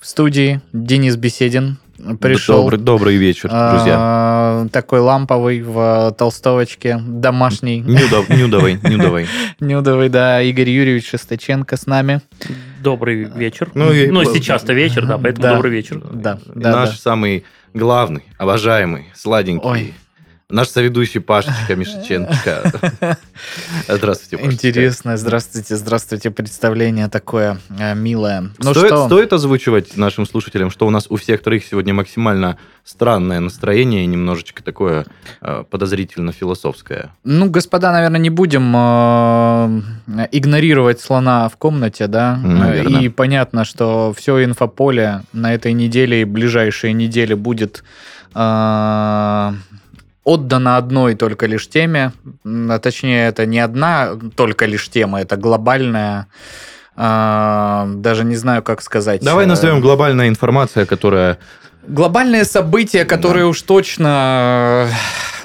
в студии Денис Беседин пришел. Добрый, добрый вечер, друзья. А, такой ламповый в толстовочке, домашний. Нюдов, нюдовый, нюдовый. Нюдовый, да. Игорь Юрьевич Шестаченко с нами. Добрый вечер. Ну, и- Ну, сейчас-то вечер, да, поэтому Да. добрый вечер. Да, да, Наш да. самый главный, обожаемый, сладенький. Ой. Наш соведущий Пашечка Мишиченко. Здравствуйте, Пашечка. Интересно, здравствуйте, здравствуйте, представление такое э, милое. Ну стоит, что, стоит озвучивать нашим слушателям, что у нас у всех троих сегодня максимально странное настроение и немножечко такое э, подозрительно-философское. ну, господа, наверное, не будем э, игнорировать слона в комнате, да? И понятно, что все инфополе на этой неделе и ближайшие недели будет э, отдано одной только лишь теме. А точнее, это не одна только лишь тема, это глобальная э, даже не знаю, как сказать. Давай Э, назовем глобальная информация, которая... Глобальные события, которые уж точно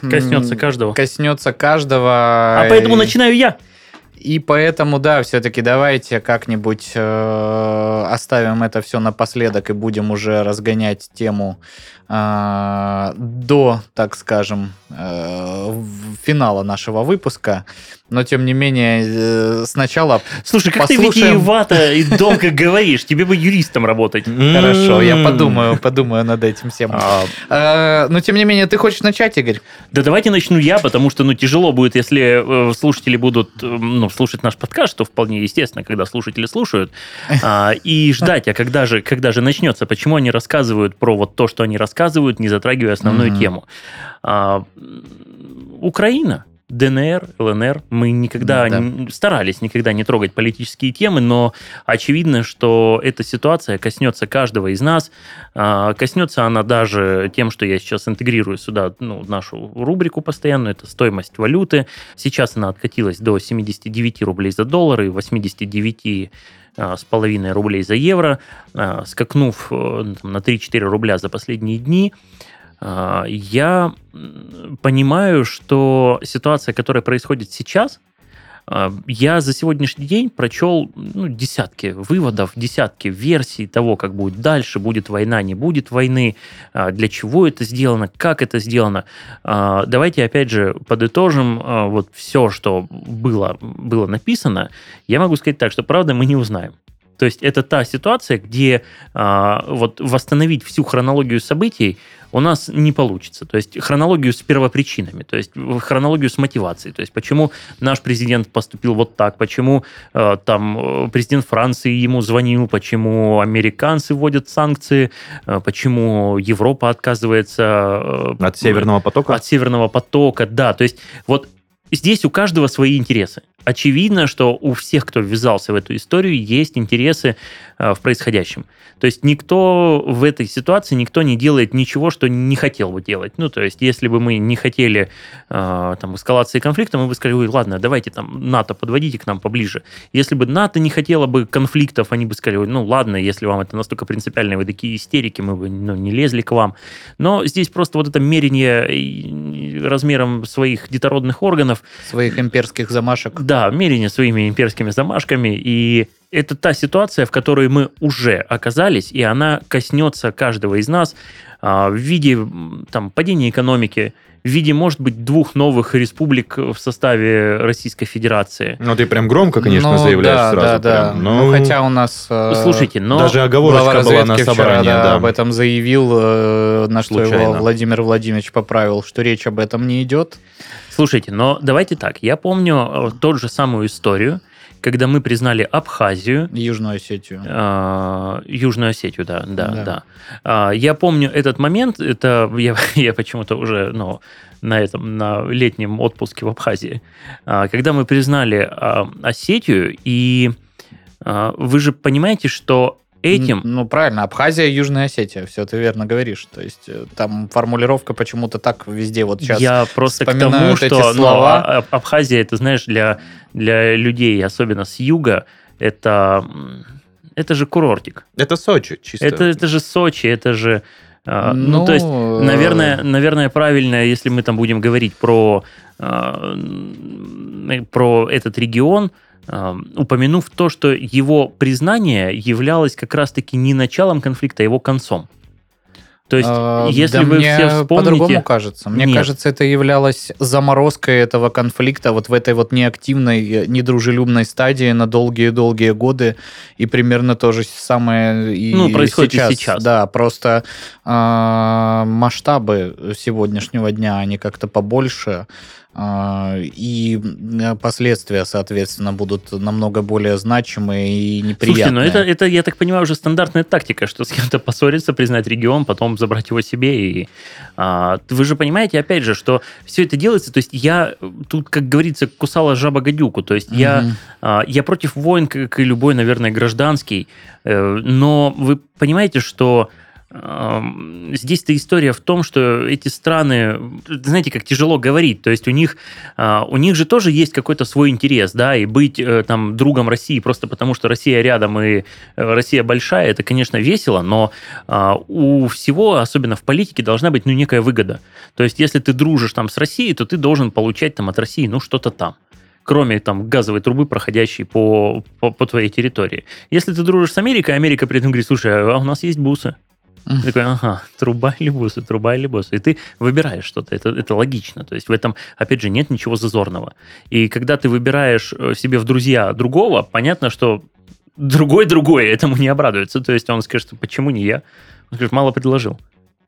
м, Коснется каждого. коснется каждого. А поэтому И- начинаю я. И поэтому, да, все-таки давайте как-нибудь э, оставим это все напоследок и будем уже разгонять тему э, до, так скажем, э, финала нашего выпуска. Но, тем не менее, э, сначала Слушай, как ты Послушаем. витиевато и долго говоришь. Тебе бы юристом работать. Хорошо, я М. подумаю, подумаю над этим всем. А, Э, Но тем не менее, ты хочешь начать, Игорь? Да давайте начну я, потому что, ну, тяжело будет, если э, слушатели будут, ну, слушать наш подкаст, что вполне естественно, когда слушатели слушают, а, и ждать, а когда же, когда же начнется, почему они рассказывают про вот то, что они рассказывают, не затрагивая основную Мгм. тему. А, Украина. ДНР, ЛНР, мы никогда Да. н- старались никогда не трогать политические темы, но очевидно, что эта ситуация коснется каждого из нас, а, коснется она даже тем, что я сейчас интегрирую сюда ну, нашу рубрику постоянную, это стоимость валюты. Сейчас она откатилась до 79 рублей за доллар и 89 а, с половиной рублей за евро, а, скакнув э, там, на 3-4 рубля за последние дни. А, Я понимаю, что ситуация, которая происходит сейчас, а, я за сегодняшний день прочел ну, десятки выводов, десятки версий того, как будет дальше, будет война, не будет войны, а, для чего это сделано, как это сделано. Давайте опять же подытожим вот все, что было, было написано. Я могу сказать так, что правда мы не узнаем. То есть это та ситуация, где а, вот восстановить всю хронологию событий у нас не получится. То есть хронологию с первопричинами, то есть хронологию с мотивацией. То есть почему наш президент поступил вот так, почему э, там президент Франции ему звонил, почему американцы вводят санкции, э, почему Европа отказывается э, От Северного потока? от Северного потока, да. То есть вот здесь у каждого свои интересы. Очевидно, что у всех, кто ввязался в эту историю, есть интересы в происходящем. То есть никто в этой ситуации, никто не делает ничего, что не хотел бы делать. Ну, то есть если бы мы не хотели э, там, эскалации конфликта, мы бы сказали, ладно, давайте там НАТО подводите к нам поближе. Если бы НАТО не хотело бы конфликтов, они бы сказали, «Ой, ну ладно, если вам это настолько принципиально, вы такие истерики, мы бы ну, не лезли к вам. Но здесь просто вот это мерение и- размером своих детородных органов, Своих имперских замашек. да, мерение своими имперскими замашками, и это та ситуация, в которой мы уже оказались, и она коснется каждого из нас а, в виде там, падения экономики, в виде, может быть, двух новых республик в составе Российской Федерации. Ну, ты прям громко, конечно, Ну, заявляешь да, сразу. Да, да. прям. Ну, хотя у нас... э, Слушайте, но... Даже оговорочка была на разведки вчера, собрании, да, да. об этом заявил, э, на что его Случайно. Владимир Владимирович поправил, что речь об этом не идет. Слушайте, но давайте так. Я помню э, тот же самую историю, когда мы признали Абхазию, Южную Осетию. А, Южную Осетию, да, да, Да. да. А, Я помню этот момент, это я, я почему-то уже, ну, на этом, на летнем отпуске в Абхазии, а, когда мы признали а, Осетию, и а, вы же понимаете, что этим... Ну, правильно, Абхазия и Южная Осетия, все ты верно говоришь. То есть э, там формулировка почему-то так везде вот сейчас. Я просто к тому, эти что ну, слова. а- Абхазия, это, знаешь, для, для людей, особенно с юга, это, это же курортик. Это Сочи, чисто. Это, это же Сочи, это же... ну, Ну, то есть, э, наверное, наверное, правильно, если мы там будем говорить про, про этот регион, упомянув то, что его признание являлось как раз-таки не началом конфликта, а его концом. То есть, А, если да вы мне все по-другому вспомните... кажется. Мне Нет. кажется, это являлось заморозкой этого конфликта вот в этой вот неактивной, э, недружелюбной стадии на долгие-долгие годы. И примерно то же самое и Ну, происходит и сейчас. сейчас. Да, просто а, масштабы сегодняшнего дня, они как-то побольше. А, и э, последствия, соответственно, будут намного более значимые и неприятные. Слушайте, ну это, это, я так понимаю, уже стандартная тактика, что с кем-то поссориться, признать регион, потом забрать его себе. И, а, вы же понимаете, опять же, что все это делается, то есть я тут, как говорится, кусала жаба гадюку, то есть я, а, я против войн, как и любой, наверное, гражданский, э, но вы понимаете, что здесь-то история в том, что эти страны, знаете, как тяжело говорить, то есть у них, а, у них же тоже есть какой-то свой интерес, да, и быть э, там другом России просто потому, что Россия рядом и э, Россия большая, это, конечно, весело, но а, у всего, особенно в политике, должна быть, ну, некая выгода. То есть если ты дружишь там с Россией, то ты должен получать там от России, ну, что-то там кроме там газовой трубы, проходящей по, по, по твоей территории. Если ты дружишь с Америкой, Америка при этом говорит, слушай, а у нас есть бусы. Ты такой, ага, труба или бусы, труба или бусы. И ты выбираешь что-то, это, это логично. То есть в этом, опять же, нет ничего зазорного. И когда ты выбираешь э, себе в друзья другого, понятно, что другой другой этому не обрадуется. То есть он скажет, почему не я? Он скажет, мало предложил.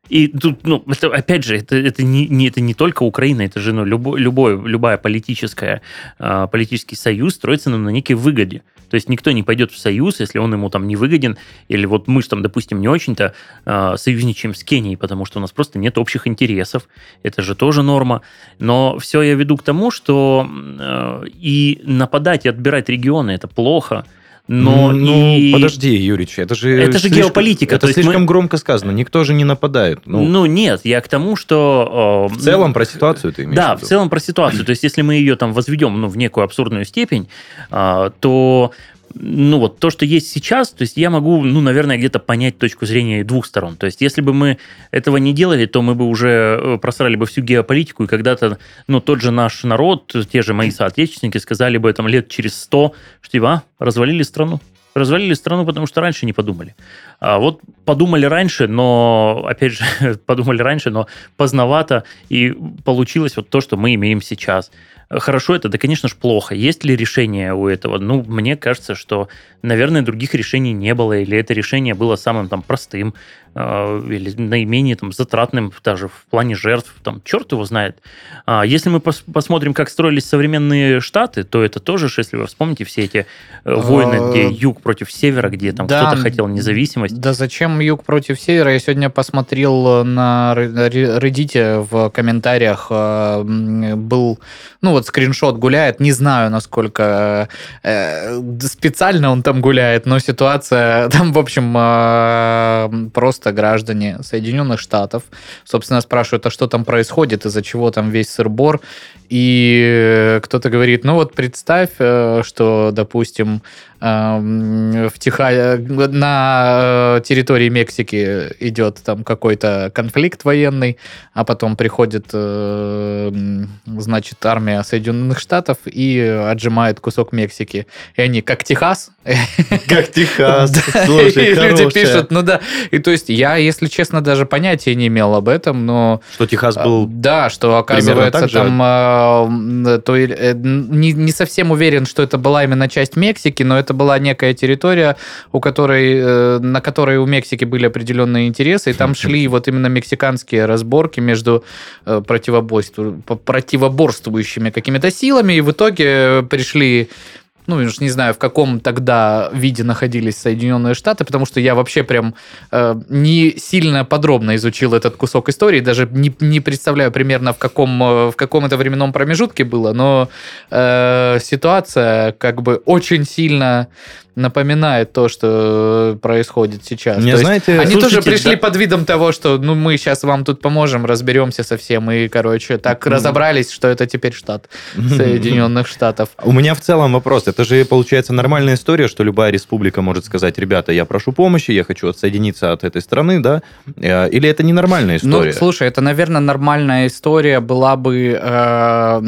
И тут, ну, это, опять же, это, это, не, не, это не только Украина, это же ну, любой, любой, любая политическая, э, политический союз строится ну, на некой выгоде. То есть никто не пойдет в союз, если он ему там не выгоден, или вот мы же там, допустим, не очень-то э, союзничаем с Кенией, потому что у нас просто нет общих интересов. Это же тоже норма. Но все я веду к тому, что э, и нападать и отбирать регионы это плохо. Но ну, и... подожди, Юрич, это же... Это же геополитика, Это то есть слишком мы- громко сказано. Никто же не нападает. Ну, Ну, нет, я к тому, что... э, в целом про ситуацию ты имеешь Да, в в виду? целом про ситуацию. То есть, если мы ее там возведем ну, в некую абсурдную степень, а, то ну вот то, что есть сейчас, то есть я могу, ну, наверное, где-то понять точку зрения двух сторон. То есть если бы мы этого не делали, то мы бы уже э, просрали бы всю геополитику, и когда-то, ну, тот же наш народ, те же мои соотечественники сказали бы там лет через сто, что типа, а, развалили страну. Развалили страну, потому что раньше не подумали. А вот подумали раньше, но, опять же, подумали раньше, но поздновато, и получилось вот то, что мы имеем сейчас. Хорошо это? Да, конечно же, плохо. Есть ли решение у этого? Ну, мне кажется, что, наверное, других решений не было, или это решение было самым там простым, э, или наименее там затратным даже в плане жертв, там, черт его знает. А если мы пос- посмотрим, как строились современные штаты, то это тоже, если вы вспомните все эти э, войны, где А, юг против севера, где там да, кто-то хотел независимость. Да зачем юг против севера? Я сегодня посмотрел на Reddit в комментариях м, был, ну вот скриншот гуляет, не знаю, насколько э, специально он там гуляет, но ситуация там, в общем, э, просто граждане Соединенных Штатов, собственно, спрашивают, а что там происходит, из-за чего там весь сыр-бор, и кто-то говорит, ну вот представь, э, что, допустим, эм, в Теха... на э, территории Мексики идет там какой-то конфликт военный, а потом приходит, э, значит, армия Соединенных Штатов и отжимает кусок Мексики. И они, как Техас, Как Техас. Слушай, и люди пишут, ну да. И то есть я, если честно, даже понятия не имел об этом, но Что Техас а, был... Да, что оказывается там а, то э, не, совсем уверен, что это была именно часть Мексики, но это была некая территория, у которой, э, на которой у Мексики были определенные интересы, и там шли вот именно мексиканские разборки между э, противоборствующими какими-то силами, и в итоге пришли ну, уж не знаю, в каком тогда виде находились Соединенные Штаты, потому что я вообще прям э, не сильно подробно изучил этот кусок истории, даже не, не представляю примерно в каком, э, в каком это временном промежутке было, но э, ситуация как бы очень сильно напоминает то, что происходит сейчас. Не То есть знаете, они тоже пришли да. под видом того, что ну мы сейчас вам тут поможем, разберемся со всем, и, короче, так Мгм. разобрались, что это теперь штат Соединенных Штатов. У меня в целом вопрос. Это же, получается, нормальная история, что любая республика может сказать, ребята, я прошу помощи, я хочу отсоединиться от этой страны, да? Э, Или это ненормальная Ну, история? слушай, это, наверное, нормальная история была бы э,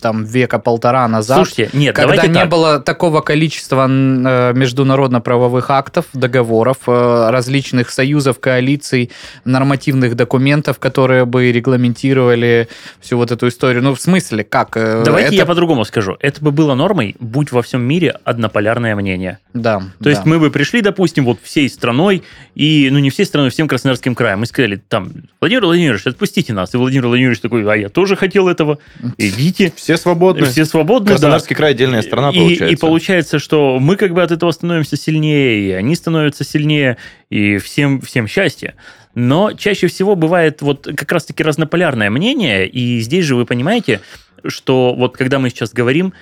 там века полтора назад. Слушайте, нет, когда не так. было такого количества э, международно-правовых актов, договоров, э, различных союзов, коалиций, нормативных документов, которые бы регламентировали всю вот эту историю. Ну, в смысле, как? Э, Давайте это- я по-другому скажу. Это бы было нормой, будь во всем мире однополярное мнение. Да. То есть мы бы пришли, допустим, вот всей страной, и, ну, не всей страной, всем Краснодарским краем, мы сказали, там, Владимир Владимирович, отпустите нас. И Владимир Владимирович такой, а я тоже хотел этого, идите. Все свободны. Все свободны, да. Краснодарский край отдельная страна, и, получается. И получается, что мы как бы от этого становимся сильнее, и они становятся сильнее, и всем, всем счастье. Но чаще всего бывает вот как раз-таки разнополярное мнение, и здесь же вы понимаете, что вот когда мы сейчас говорим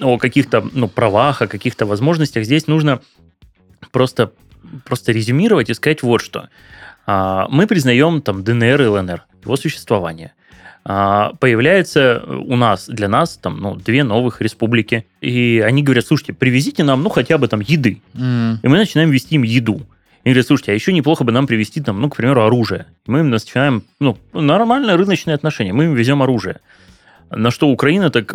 о каких-то ну, правах, о каких-то возможностях, здесь нужно просто, просто резюмировать и сказать вот что. А, Мы признаем там ДНР и ЛНР, его существование. А, Появляется у нас, для нас, там, ну, две новых республики. И они говорят, слушайте, привезите нам, ну, хотя бы там еды. М, И мы начинаем вести им еду. И говорят, слушайте, а еще неплохо бы нам привезти, там, ну, к примеру, оружие. И мы им начинаем, ну, нормальное рыночное отношение. Мы им везем оружие. На что Украина так...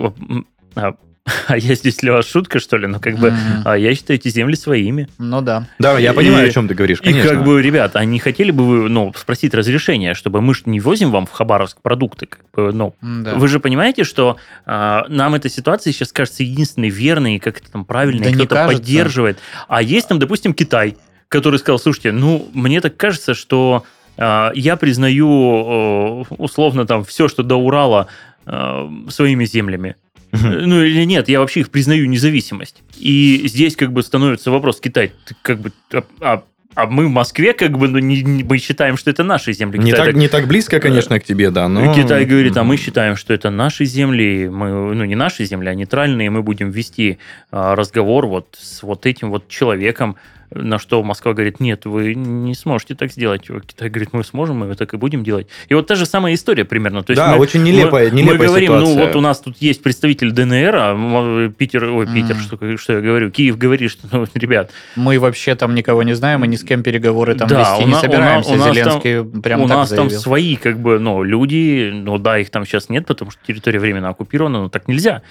А, а я здесь для вас шутка, что ли? Ну, как бы, а я считаю эти земли своими. Ну да. Да, я И- понимаю, о чем ты говоришь, И как бы, ребят, а не хотели бы вы, ну, спросить разрешения, чтобы мы ж не возим вам в Хабаровск продукты, как бы, ну, да. вы же понимаете, что а, нам эта ситуация сейчас кажется единственной верной, и как это там правильно, Да и кто-то поддерживает. А есть там, допустим, Китай, который сказал, слушайте, ну, мне так кажется, что а, я признаю условно там все, что до Урала, э, своими землями. Мгм. Ну или нет, я вообще их признаю независимость. И здесь как бы становится вопрос, Китай, как бы, а, а- а мы в Москве как бы, ну, не, не- мы считаем, что это наши земли. Не Китай так, не так близко, конечно, к тебе, да, но... Китай говорит, а мы считаем, что это наши земли, мы, ну не наши земли, а нейтральные, мы будем вести а, разговор вот с вот этим вот человеком, на что Москва говорит, нет, вы не сможете так сделать. Китай говорит, мы сможем, мы так и будем делать. И вот та же самая история примерно. То есть Да, мы- очень нелепая, мы, нелепая мы говорим, ситуация. ну вот у нас тут есть представитель ДНР, а м, Питер, ой, Питер, Мгм. что, что я говорю, Киев говорит, что, ну, ребят, Мы вообще там никого не знаем, и ни с кем переговоры там Да, вести у не на- собираемся. у нас Зеленский прям у так нас там заявил. свои, как бы, ну, люди, ну, да, их там сейчас нет, потому что территория временно оккупирована, но так нельзя.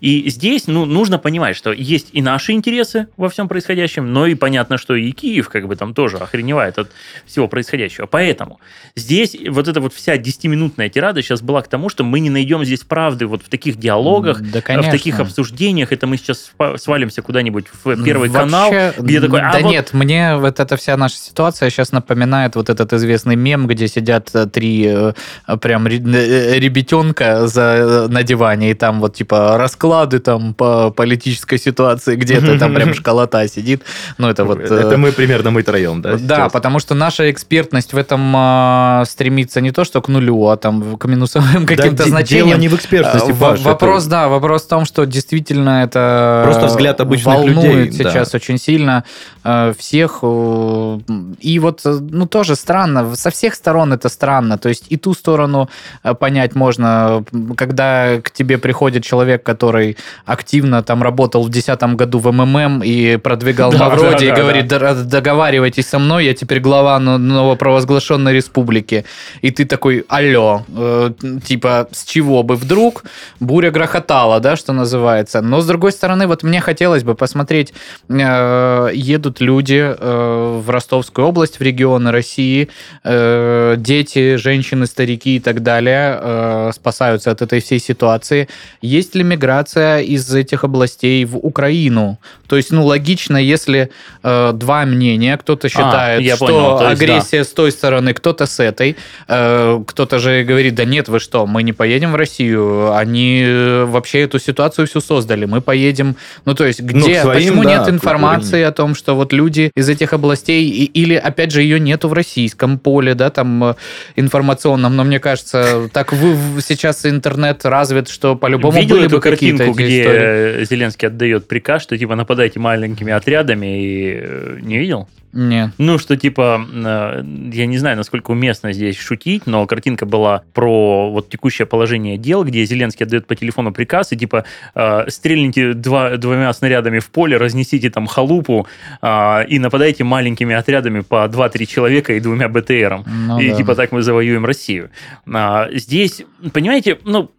И здесь, ну, нужно понимать, что есть и наши интересы во всем происходящем, но и понятно, что и Киев, как бы, там тоже охреневает от всего происходящего. Поэтому здесь вот эта вот вся 10-минутная тирада сейчас была к тому, что мы не найдем здесь правды вот в таких диалогах, Да, в конечно. таких обсуждениях. Это мы сейчас свалимся куда-нибудь в Первый Вообще, канал, где такой, а да вот- нет, мне вот эта вся наша ситуация сейчас напоминает вот этот известный мем, где сидят э, три э, прям ре- э, ребятенка за, на диване, и там вот типа расклады там по политической ситуации, где-то там прям школота сидит. Ну, это вот... э, Это мы примерно мы троем, да? Да, сейчас? потому что наша экспертность в этом а, стремится не то, что к нулю, а там к минусовым Да, каким-то де- значениям. Дело не в экспертности, А, Паш, в- это- Вопрос, да, вопрос в том, что действительно это Просто взгляд обычных волнует людей, сейчас очень сильно э, всех. э, И вот, э, ну, тоже странно, со всех сторон это странно. То есть и ту сторону э, понять можно, когда к тебе приходит человек, который активно там работал в 2010 году в МММ и продвигал Да, Мавроди, да, и да, говорит, «Да, договаривайтесь со мной, я теперь глава но- новопровозглашенной республики. И ты такой, алло, э, типа, с чего бы вдруг буря грохотала, да, что называется. Но, с другой стороны, вот мне хотелось бы посмотреть, э, едут люди э, в Ростовскую область, в регионы России, э, дети, женщины, старики и так далее э, спасаются от этой всей ситуации. Есть ли миграция из этих областей в Украину? То есть, ну, логично, если э, э, два мнения. Кто-то считает, А, я что понял, есть, агрессия с той стороны, кто-то с этой. Э, кто-то же говорит, да нет, вы что, мы не поедем в Россию. Они э, вообще эту ситуацию всю создали. Мы поедем... Ну, то есть, где... к своим, почему да, нет информации о том, что вот люди из этих областей... и- или, опять же, ее нету в российском поле, да, там, информационном. Но мне кажется, так вы, сейчас интернет развит, что по-любому были бы какие-то где истории. Зеленский отдает приказ, что типа нападайте маленькими отрядами и э, не видел? Нет. Ну, что типа, э, я не знаю, насколько уместно здесь шутить, но картинка была про вот текущее положение дел, где Зеленский отдает по телефону приказ, и типа э, стрельните два, двумя снарядами в поле, разнесите там халупу э, и нападайте маленькими отрядами по 2-3 человека и двумя БТРом. Ну и да. типа так мы завоюем Россию. А, здесь, понимаете, ну,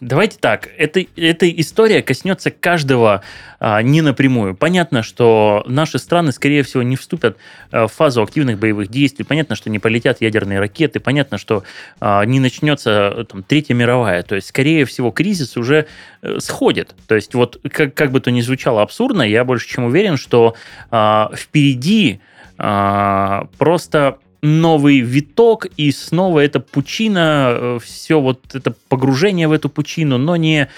давайте так, эта, эта история коснется каждого а, не напрямую. Понятно, что наши страны, скорее всего, не вступят а, в фазу активных боевых действий. Понятно, что не полетят ядерные ракеты. Понятно, что а, не начнется э, там, Третья мировая. То есть, скорее всего, кризис уже э, сходит. То есть, вот как, как бы то ни звучало абсурдно, я больше чем уверен, что а, впереди а, просто новый виток, и снова эта пучина, все вот это погружение в эту пучину, но не,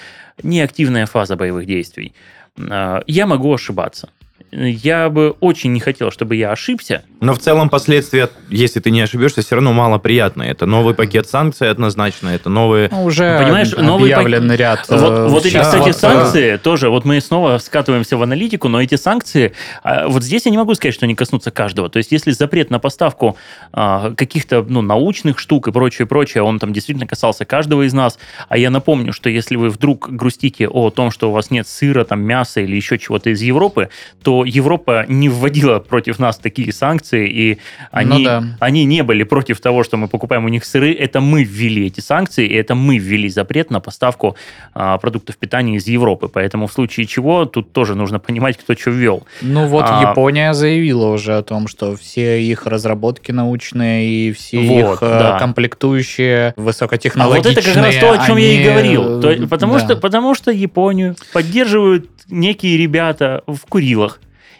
не активная фаза боевых действий. А, Я могу ошибаться. Я бы очень не хотел, чтобы я ошибся. Но в целом последствия, если ты не ошибешься, все равно малоприятные. Это новый пакет санкций однозначно, это новые... Ну, уже Понимаешь, новый объявленный ряд. э, Вот, вот эти, кстати, вот, э, санкции тоже, вот мы снова скатываемся в аналитику, но эти санкции, а, вот здесь я не могу сказать, что они коснутся каждого. То есть, если запрет на поставку а, каких-то ну, научных штук и прочее, прочее, он там действительно касался каждого из нас, а я напомню, что если вы вдруг грустите о том, что у вас нет сыра, там, мяса или еще чего-то из Европы, то Европа не вводила против нас такие санкции, и они, Ну да. они не были против того, что мы покупаем у них сыры. Это мы ввели эти санкции, и это мы ввели запрет на поставку а, продуктов питания из Европы. Поэтому в случае чего тут тоже нужно понимать, кто что ввел. Ну вот А- Япония заявила уже о том, что все их разработки научные и все Вот, их э, да. комплектующие А вот высокотехнологичные... это как раз то, о чем я и они, говорил. То- э, потому, да. что, потому что Японию поддерживают некие ребята в Курилах.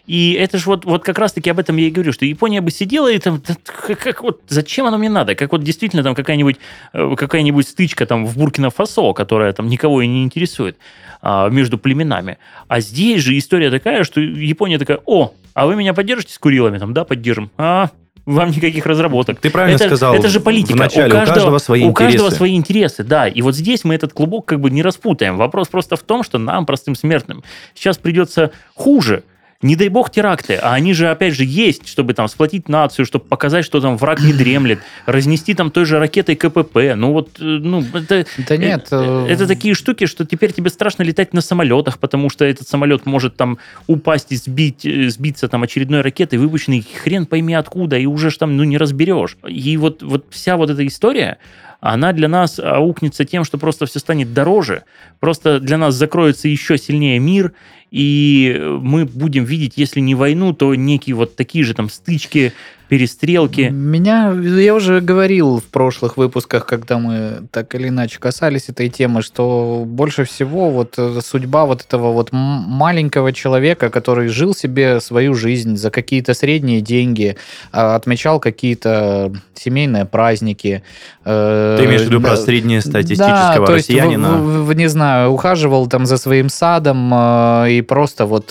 И это же вот, вот как раз-таки об этом я и говорю, что Япония бы сидела и там, как, как вот, зачем оно мне надо? Как вот действительно там какая-нибудь, э, какая-нибудь стычка там в Буркина-Фасо, которая там никого и не интересует а, между племенами. А здесь же история такая, что Япония такая, о, а вы меня поддержите с Курилами? Там, да, поддержим. А, вам никаких разработок. Ты правильно это, сказал Это же политика. вначале, у каждого свои у каждого интересы. свои интересы, да. И вот здесь мы этот клубок как бы не распутаем. Вопрос просто в том, что нам, простым смертным, сейчас придется хуже. Не дай бог теракты, а они же, опять же, есть, чтобы там сплотить нацию, чтобы показать, что там враг не дремлет, разнести там той же ракетой КПП. Ну вот, э, ну, это, Да нет. э, э, это такие штуки, что теперь тебе страшно летать на самолетах, потому что этот самолет может там упасть и сбить, э, сбиться там очередной ракетой, выпущенной хрен пойми откуда, и уже ж там ну не разберешь. И вот, вот вся вот эта история, она для нас аукнется тем, что просто все станет дороже, просто для нас закроется еще сильнее мир, и мы будем видеть, если не войну, то некие вот такие же там стычки, перестрелки. Меня, я уже говорил в прошлых выпусках, когда мы так или иначе касались этой темы, что больше всего вот э, судьба вот этого вот маленького человека, который жил себе свою жизнь за какие-то средние деньги, а, отмечал какие-то семейные праздники. э, Ты имеешь в виду про среднестатистического да, россиянина? в- в- не знаю, ухаживал там за своим садом э, и просто вот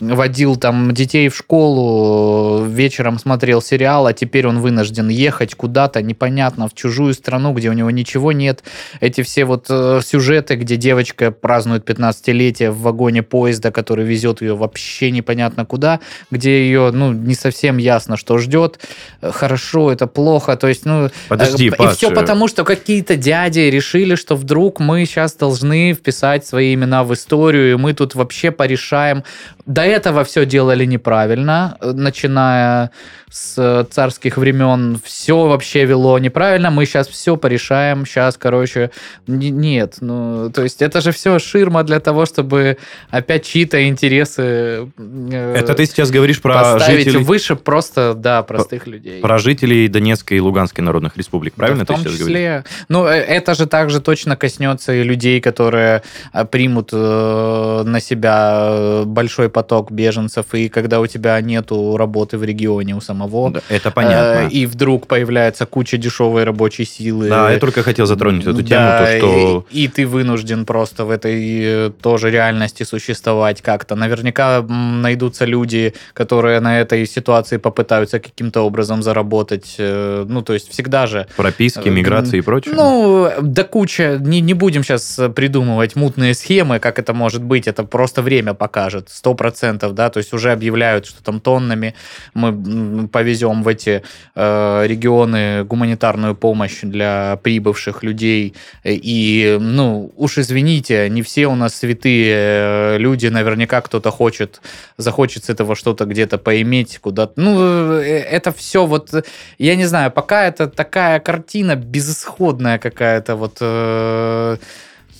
водил там детей в школу, вечером смотрел сериал, а теперь он вынужден ехать куда-то, непонятно, в чужую страну, где у него ничего нет. Эти все вот э, сюжеты, где девочка празднует 15-летие в вагоне поезда, который везет ее вообще непонятно куда, где ее, ну, не совсем ясно, что ждет. Э, Хорошо, это плохо, то есть, ну... Подожди, Э, И Паш, все э, потому, что какие-то дяди решили, что вдруг мы сейчас должны вписать свои имена в историю, и мы тут вообще порешаем. До этого все делали неправильно, э, начиная с царских времен все вообще вело неправильно, мы сейчас все порешаем, сейчас, короче, нет, ну, то есть это же все ширма для того, чтобы опять чьи-то интересы э, Это ты сейчас говоришь про жителей, выше просто, да, простых людей. про жителей Донецкой и Луганской народных республик, правильно Да, в том ты сейчас говоришь? Ну, э, это же также точно коснется и людей, которые э, примут э, на себя э, большой поток беженцев, и когда у тебя нету работы в регионе у самого, Да, это понятно. э, и вдруг появляется куча дешевой рабочей силы. Да, я только хотел затронуть эту тему, Да, то, что... И, и ты вынужден просто в этой э, тоже реальности существовать как-то. Наверняка найдутся люди, которые на этой ситуации попытаются каким-то образом заработать. э, Ну, то есть всегда же Прописки, Э, миграции и прочее. ну, да куча. Не, не будем сейчас придумывать мутные схемы, как это может быть. Это просто время покажет. Сто процентов, да. То есть уже объявляют, что там тоннами мы повезем в эти э, регионы гуманитарную помощь для прибывших людей. И, ну, уж извините, не все у нас святые э, люди. Наверняка кто-то хочет, захочет с этого что-то где-то поиметь куда-то. Ну, э, это все вот я не знаю, пока это такая картина безысходная какая-то вот... э,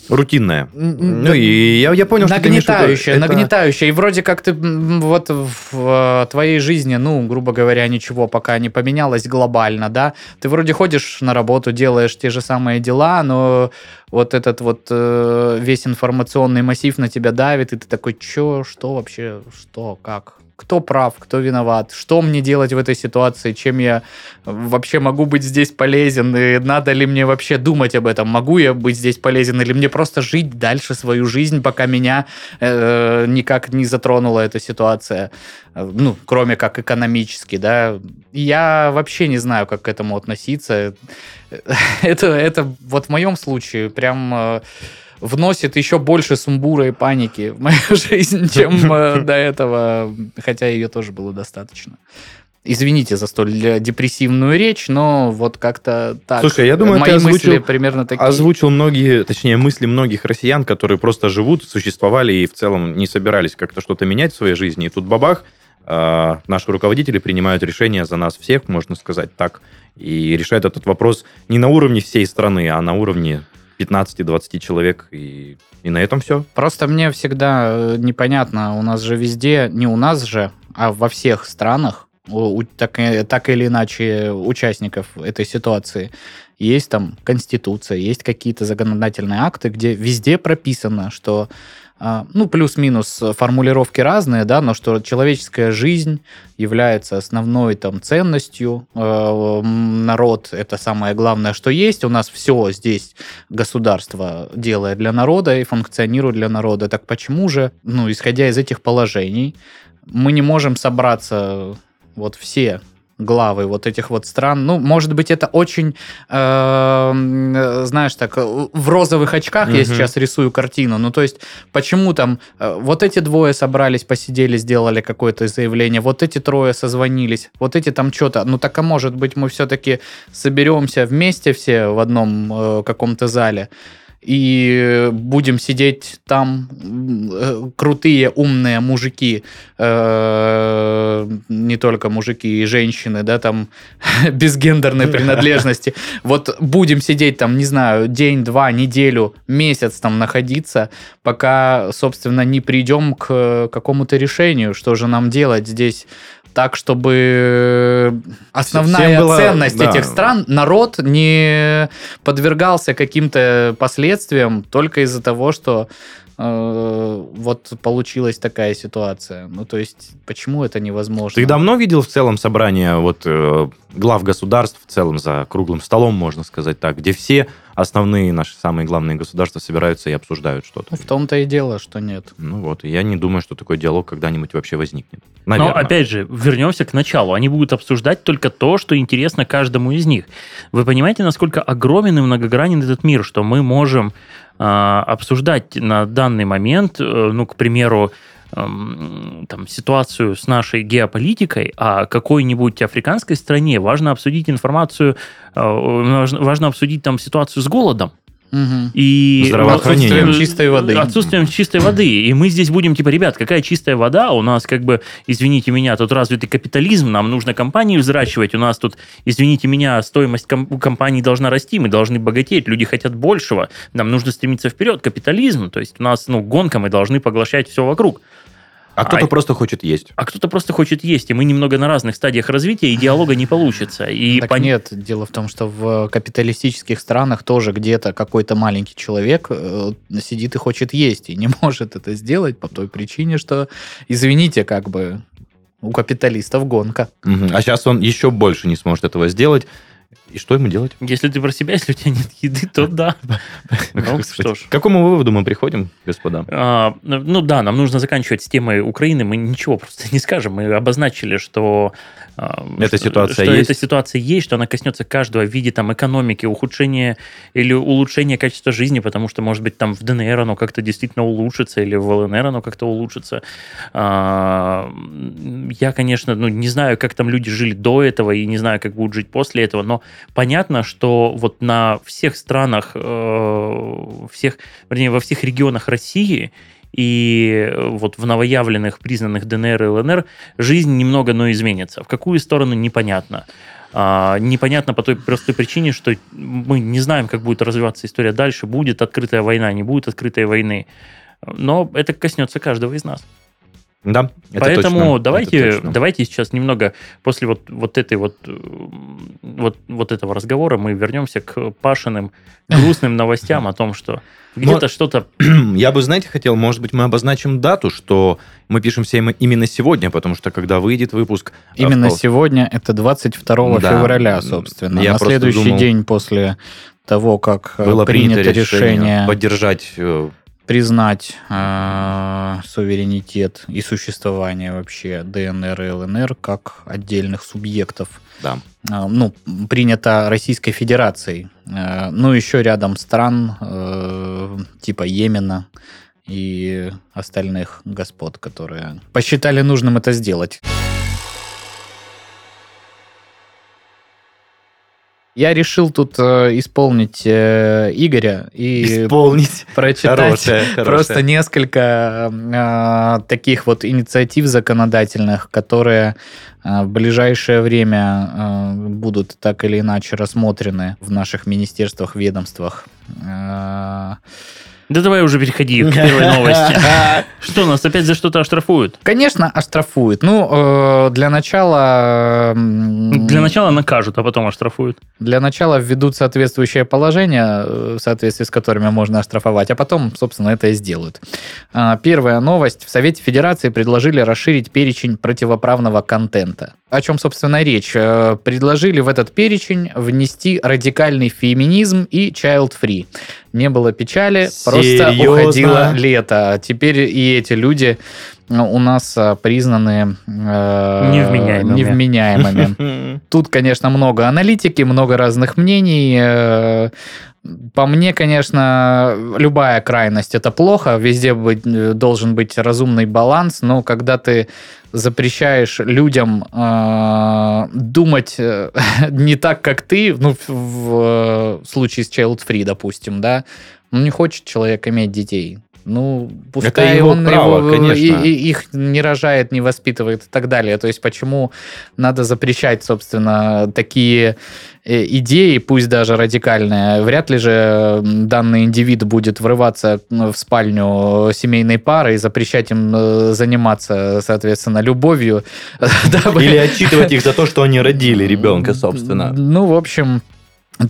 Рутинная. Ну, и я, я понял, что ты. Нагнетающая, Это- нагнетающая. И вроде как ты вот в э, твоей жизни, ну, грубо говоря, ничего пока не поменялось глобально, да? Ты вроде ходишь на работу, делаешь те же самые дела, но вот этот вот э, весь информационный массив на тебя давит, и ты такой, чё, что вообще, что, как? Кто прав, кто виноват? Что мне делать в этой ситуации? Чем я вообще могу быть здесь полезен? И надо ли мне вообще думать об этом? Могу я быть здесь полезен? Или мне просто жить дальше свою жизнь, пока меня э, никак не затронула эта ситуация? Э, Ну, кроме как экономически, да? Я вообще не знаю, как к этому относиться. Это, это вот в моем случае прям... вносит еще больше сумбура и паники в мою жизнь, чем э, до этого, хотя ее тоже было достаточно. Извините за столь э, депрессивную речь, но вот как-то так. Слушай, я думаю, мои ты мысли озвучил- примерно такие. Озвучил многие, точнее, мысли многих россиян, которые просто живут, существовали и в целом не собирались как-то что-то менять в своей жизни. И тут бабах, э, наши руководители принимают решения за нас всех, можно сказать так, и решают этот вопрос не на уровне всей страны, а на уровне 15-20 человек, и, и на этом все. Просто мне всегда э, непонятно, у нас же везде, не у нас же, а во всех странах, у- у- так, и- так или иначе, участников этой ситуации, есть там конституция, есть какие-то законодательные акты, где везде прописано, что ну, плюс-минус э, формулировки разные, да, но что человеческая жизнь является основной там ценностью, э, народ это самое главное, что есть, у нас все здесь государство делает для народа и функционирует для народа. Так почему же, ну, исходя из этих положений, мы не можем собраться вот все главы вот этих вот стран. Ну, может быть, это очень, э, знаешь, так, э, в розовых очках я Мгм. сейчас рисую картину. Ну, то есть, почему там э, вот эти двое собрались, посидели, сделали какое-то заявление, вот эти трое созвонились, вот эти там что-то. Ну, так, а может быть, мы все-таки соберемся вместе все в одном э, каком-то зале и будем сидеть там э, крутые, умные мужики, э, не только мужики и женщины, да, там без гендерной принадлежности. Вот будем сидеть там, не знаю, день, два, неделю, месяц там находиться, пока, собственно, не придем к какому-то решению, что же нам делать здесь так, чтобы основная Всем было- ценность да. этих стран, народ не подвергался каким-то последствиям только из-за того, что э, вот получилась такая ситуация. Ну, то есть, почему это невозможно? Ты давно видел в целом собрание вот э, глав государств в целом за круглым столом, можно сказать так, где все основные наши самые главные государства собираются и обсуждают что-то? Ну, В том-то и дело, что нет. Ну вот, и я не думаю, что такой диалог когда-нибудь вообще возникнет. Но Наверное. опять же, вернемся к началу. Они будут обсуждать только то, что интересно каждому из них. Вы понимаете, насколько огромен и многогранен этот мир, что мы можем обсуждать на данный момент, э, ну, к примеру, эм, там, ситуацию с нашей геополитикой, а какой-нибудь африканской стране важно обсудить информацию, э, важно обсудить там ситуацию с голодом. Мгм. И отсутствием Чистой воды. Отсутствием чистой воды. И мы здесь будем, типа, ребят, какая чистая вода? У нас, как бы, извините меня, тут развитый капитализм, нам нужно компании взращивать, у нас тут, извините меня, стоимость ком- компаний должна расти, мы должны богатеть, люди хотят большего, нам нужно стремиться вперед, капитализм, то есть у нас, ну, гонка, мы должны поглощать все вокруг. А кто-то Ай. просто хочет есть. А кто-то просто хочет есть, и мы немного на разных стадиях развития, и диалога не получится. И так пон- нет, дело в том, что в капиталистических странах тоже где-то какой-то маленький человек э, сидит и хочет есть, и не может это сделать по той причине, что, извините, как бы у капиталистов гонка. Мгм. А сейчас он еще больше не сможет этого сделать. И что ему делать? Если ты про себя, если у тебя нет еды, то да. Ну, Господи. что ж. К какому выводу мы приходим, господа? А, ну да, нам нужно заканчивать с темой Украины. Мы ничего просто не скажем. Мы обозначили, что Эта что- ситуация что есть. эта ситуация есть, что она коснется каждого в виде там экономики, ухудшения или улучшения качества жизни, потому что, может быть, там в ДНР оно как-то действительно улучшится, или в ЛНР оно как-то улучшится. А, Я, конечно, ну, не знаю, как там люди жили до этого, и не знаю, как будут жить после этого, но понятно, что вот на всех странах, э, всех, вернее, во всех регионах России и э, вот в новоявленных, признанных ДНР и ЛНР жизнь немного, но изменится. В какую сторону, непонятно. А, непонятно по той простой причине, что мы не знаем, как будет развиваться история дальше, будет открытая война, не будет открытой войны. Но это коснется каждого из нас. Да, это Поэтому точно, давайте, это точно. давайте сейчас немного после вот, вот этой вот, м, вот, вот этого разговора мы вернемся к Пашиным грустным новостям о том, что где-то что-то... Я бы, знаете, хотел, может быть, мы обозначим дату, что мы пишем все именно сегодня, потому что когда выйдет выпуск... Именно впол- сегодня, это 22 Да. февраля, собственно. Я на следующий думал- день после того, как э, было принято, принято решение, решение поддержать... признать э, суверенитет и существование вообще ДНР и ЛНР как отдельных субъектов. Да. Э, ну, принято Российской Федерацией. Э, ну, еще рядом стран э, типа Йемена и остальных господ, которые посчитали нужным это сделать. Я решил тут э, исполнить э, Игоря и Исполнить. прочитать Хорошая, хорошая. просто несколько э, таких вот инициатив законодательных, которые э, в ближайшее время э, будут так или иначе рассмотрены в наших министерствах, ведомствах. Э, Да давай уже переходи к первой новости. Что, нас опять за что-то оштрафуют? Конечно, оштрафуют. Ну, э, для начала... Для начала накажут, а потом оштрафуют. Для начала введут соответствующее положение, э, в соответствии с которыми можно оштрафовать, а потом, собственно, это и сделают. А, Первая новость. В Совете Федерации предложили расширить перечень противоправного контента. О чем, собственно, речь? Э, Предложили в этот перечень внести радикальный феминизм и child-free. Не было печали, Серьезно? уходило лето. Теперь и эти люди э, у нас э, признаны э, Невменяемыми. невменяемыми. Тут, конечно, много аналитики, много разных мнений. Э, По мне, конечно, любая крайность это плохо. Везде быть- э, должен быть разумный баланс, но когда ты запрещаешь людям э, думать э, не так, как ты, ну, в, в, случае с Child Free, допустим, да, ну, не хочет человек иметь детей. Ну, пускай его он право, его- конечно. и- и их не рожает, не воспитывает и так далее. То есть почему надо запрещать, собственно, такие э, идеи, пусть даже радикальные. Вряд ли же данный индивид будет врываться в спальню семейной пары и запрещать им э, заниматься, соответственно, любовью. Или отчитывать их за то, что они родили ребенка, собственно. Ну, в общем,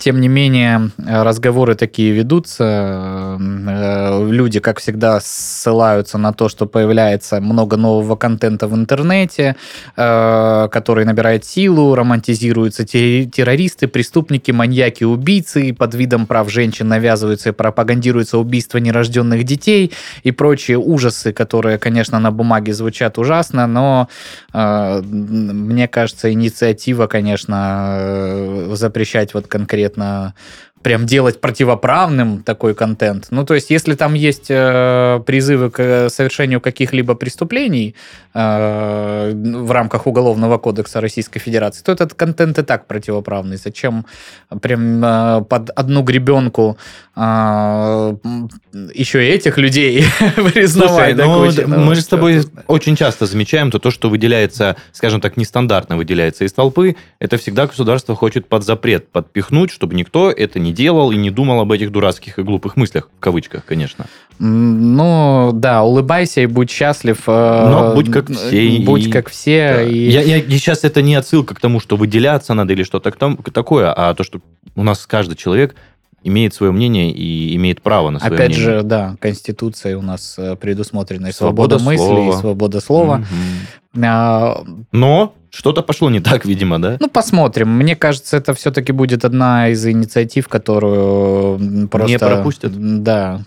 тем не менее, э, разговоры такие ведутся. Э, Люди, как всегда, ссылаются на то, что появляется много нового контента в интернете, э, который набирает силу, романтизируются те- террористы, преступники, маньяки, убийцы, под видом прав женщин навязываются и пропагандируется убийство нерожденных детей и прочие ужасы, которые, конечно, на бумаге звучат ужасно, но э, мне кажется, инициатива, конечно, э, запрещать вот конкретно конкретно прям делать противоправным такой контент. Ну, то есть, если там есть э, призывы к совершению каких-либо преступлений э, в рамках Уголовного кодекса Российской Федерации, то этот контент и так противоправный. Зачем прям э, под одну гребенку э, еще и этих людей признавать? Слушай, ну, мы же с тобой очень часто замечаем то, то, что выделяется, скажем так, нестандартно выделяется из толпы, это всегда государство хочет под запрет подпихнуть, чтобы никто это не делал и не думал об этих дурацких и глупых мыслях, в кавычках, конечно. Ну, да, улыбайся и будь счастлив. Э, Но будь как все. Будь и... как все. Да. И... Я, я, сейчас это не отсылка к тому, что выделяться надо или что-то такое, а то, что у нас каждый человек имеет свое мнение и имеет право на свое Опять мнение. же, да, Конституцией у нас э, предусмотрена свобода, свобода мысли, и свобода слова. Угу. А... Но что-то пошло не так, видимо, да? Ну, посмотрим. Мне кажется, это все-таки будет одна из инициатив, которую просто... Не пропустят? Да,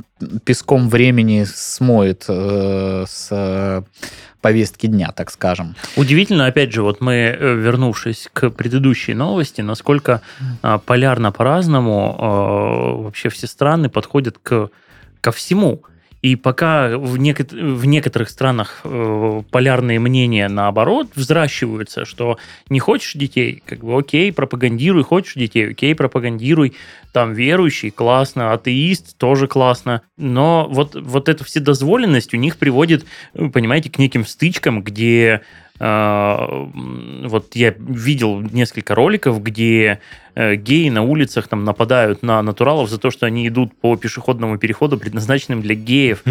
песком времени смоет э, с повестки дня, так скажем. Удивительно, опять же, вот мы, э, вернувшись к предыдущей новости, насколько а, полярно по-разному а, вообще все страны подходят к, ко всему. И пока в, неко- в некоторых странах э, полярные мнения наоборот взращиваются, что не хочешь детей, как бы окей, пропагандируй, хочешь детей, окей, пропагандируй, там верующий, классно, атеист, тоже классно. Но вот, вот эта вседозволенность у них приводит, понимаете, к неким стычкам, где э, вот я видел несколько роликов, где геи на улицах там нападают на натуралов за то, что они идут по пешеходному переходу, предназначенным для геев.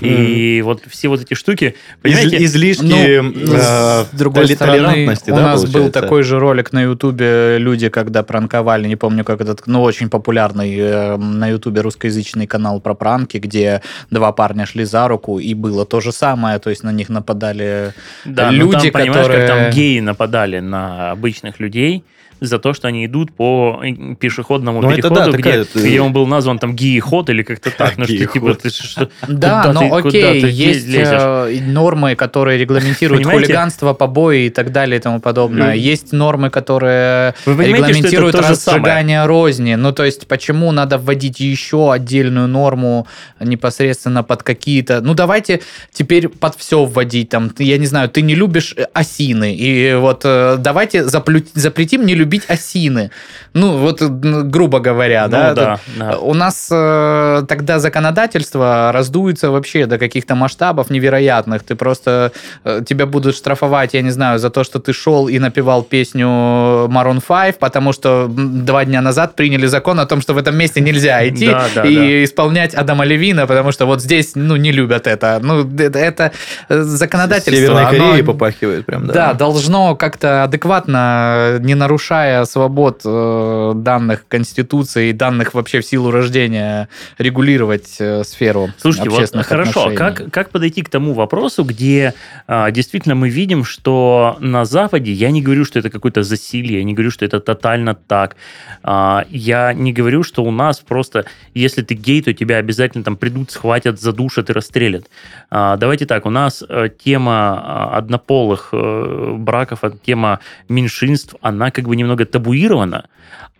И вот все вот эти штуки, понимаете? Излишки ну, э, с другой стороны, у нас был такой же ролик на Ютубе, люди, когда пранковали, не помню, как этот, ну, очень популярный э, на Ютубе русскоязычный канал про пранки, где два парня шли за руку, и было то же самое, то есть на них нападали да, люди, там, понимаешь, которые... как там геи нападали на обычных людей, за то, что они идут по пешеходному но ну, переходу, да, где, такая... где он был назван там гии-ход или как-то так. Ну, что, типа, ты, что, да, но окей, есть лезешь? Э, нормы, которые регламентируют хулиганство, побои и так далее и тому подобное. Есть нормы, которые регламентируют разжигание розни. Ну, то есть, почему надо вводить еще отдельную норму непосредственно под какие-то... Ну, давайте теперь под все вводить. Там, я не знаю, ты не любишь осины, и вот э, давайте запретим не любить любить осины. Ну, вот, грубо говоря, ну, да, да, да. У нас э, тогда законодательство раздуется вообще до каких-то масштабов невероятных. Ты просто... Э, тебя будут штрафовать, я не знаю, за то, что ты шел и напевал песню Maroon 5, потому что два дня назад приняли закон о том, что в этом месте нельзя идти да, да, и да. исполнять Адама Левина, потому что вот здесь, ну, не любят это. Ну, это, это законодательство. Северной Кореей попахивает прям, да. Да, должно как-то адекватно, не нарушать нарушая свобод э, данных Конституции и данных вообще в силу рождения регулировать э, сферу Слушайте, общественных вот хорошо, отношений. как, как подойти к тому вопросу, где э, действительно мы видим, что на Западе, я не говорю, что это какое-то засилие, я не говорю, что это тотально так, э, я не говорю, что у нас просто, если ты гей, то тебя обязательно там придут, схватят, задушат и расстрелят. Э, давайте так, у нас э, тема однополых э, браков, тема меньшинств, она как бы немного табуирована,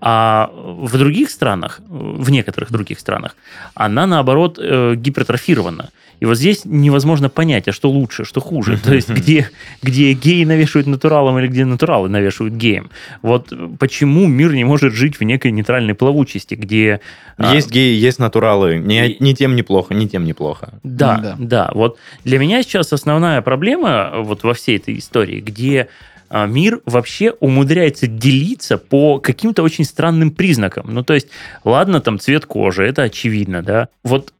а в других странах, в некоторых других странах, она, наоборот, э, гипертрофирована. И вот здесь невозможно понять, а что лучше, что хуже. То есть, где, где геи навешивают натуралом или где натуралы навешивают геям. Вот почему мир не может жить в некой нейтральной плавучести, где... А, есть а, геи, есть натуралы. Не, не тем неплохо, не тем неплохо. Да, да, да. Вот для меня сейчас основная проблема вот во всей этой истории, где мир вообще умудряется делиться по каким-то очень странным признакам. Ну, то есть, ладно, там цвет кожи, это очевидно, да. Вот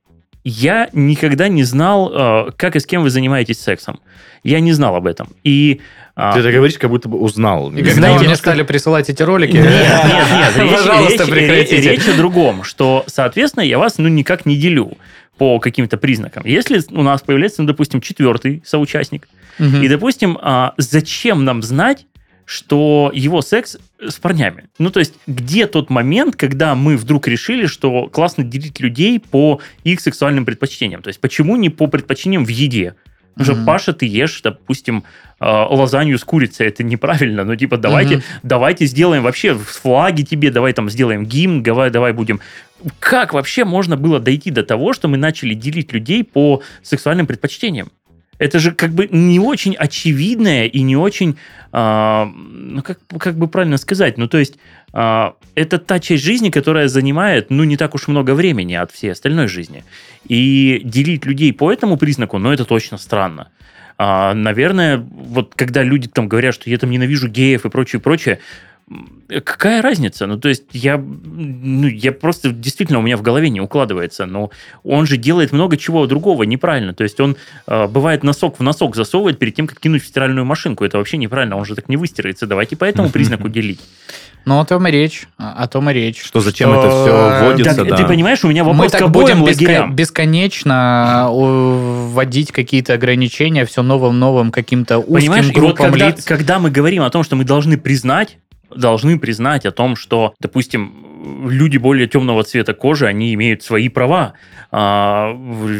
я никогда не знал, а, как и с кем вы занимаетесь сексом. Я не знал об этом. И а, Ты это говоришь, как будто бы узнал. И когда Знаете, мне стали присылать эти ролики... Нет, нет, нет. Речь, Пожалуйста, речь, прекратите. Речь, речь о другом, что, соответственно, я вас ну никак не делю по каким-то признакам. Если у нас появляется, ну, допустим, четвертый соучастник, угу. и, допустим, а, зачем нам знать, что его секс с парнями. Ну, то есть, где тот момент, когда мы вдруг решили, что классно делить людей по их сексуальным предпочтениям? То есть, почему не по предпочтениям в еде? Что, Мгм. Паша, ты ешь, допустим, э, лазанью с курицей, это неправильно. Ну, типа, давайте, Мгм. давайте сделаем вообще флаги тебе, давай там сделаем гимн, давай, давай будем... Как вообще можно было дойти до того, что мы начали делить людей по сексуальным предпочтениям? Это же как бы не очень очевидное и не очень, а, ну как, как бы правильно сказать, ну то есть а, это та часть жизни, которая занимает, ну не так уж много времени от всей остальной жизни. И делить людей по этому признаку, ну это точно странно. А, наверное, вот когда люди там говорят, что я там ненавижу геев и прочее, прочее, какая разница? Ну, то есть я, ну, я просто действительно у меня в голове не укладывается. Но он же делает много чего другого неправильно. То есть он э, бывает носок в носок засовывает перед тем, как кинуть в стиральную машинку. Это вообще неправильно, он же так не выстирается. Давайте по этому признаку делить. Ну, о том и речь. О том и речь. Что зачем это всё вводится, Так, да. Ты понимаешь, у меня вопрос к обоим лагерям. бесконечно э, вводить какие-то ограничения все новым-новым каким-то узким группам лиц. когда мы говорим о том, что мы должны признать, должны признать о том, что, допустим, люди более темного цвета кожи, они имеют свои права. А,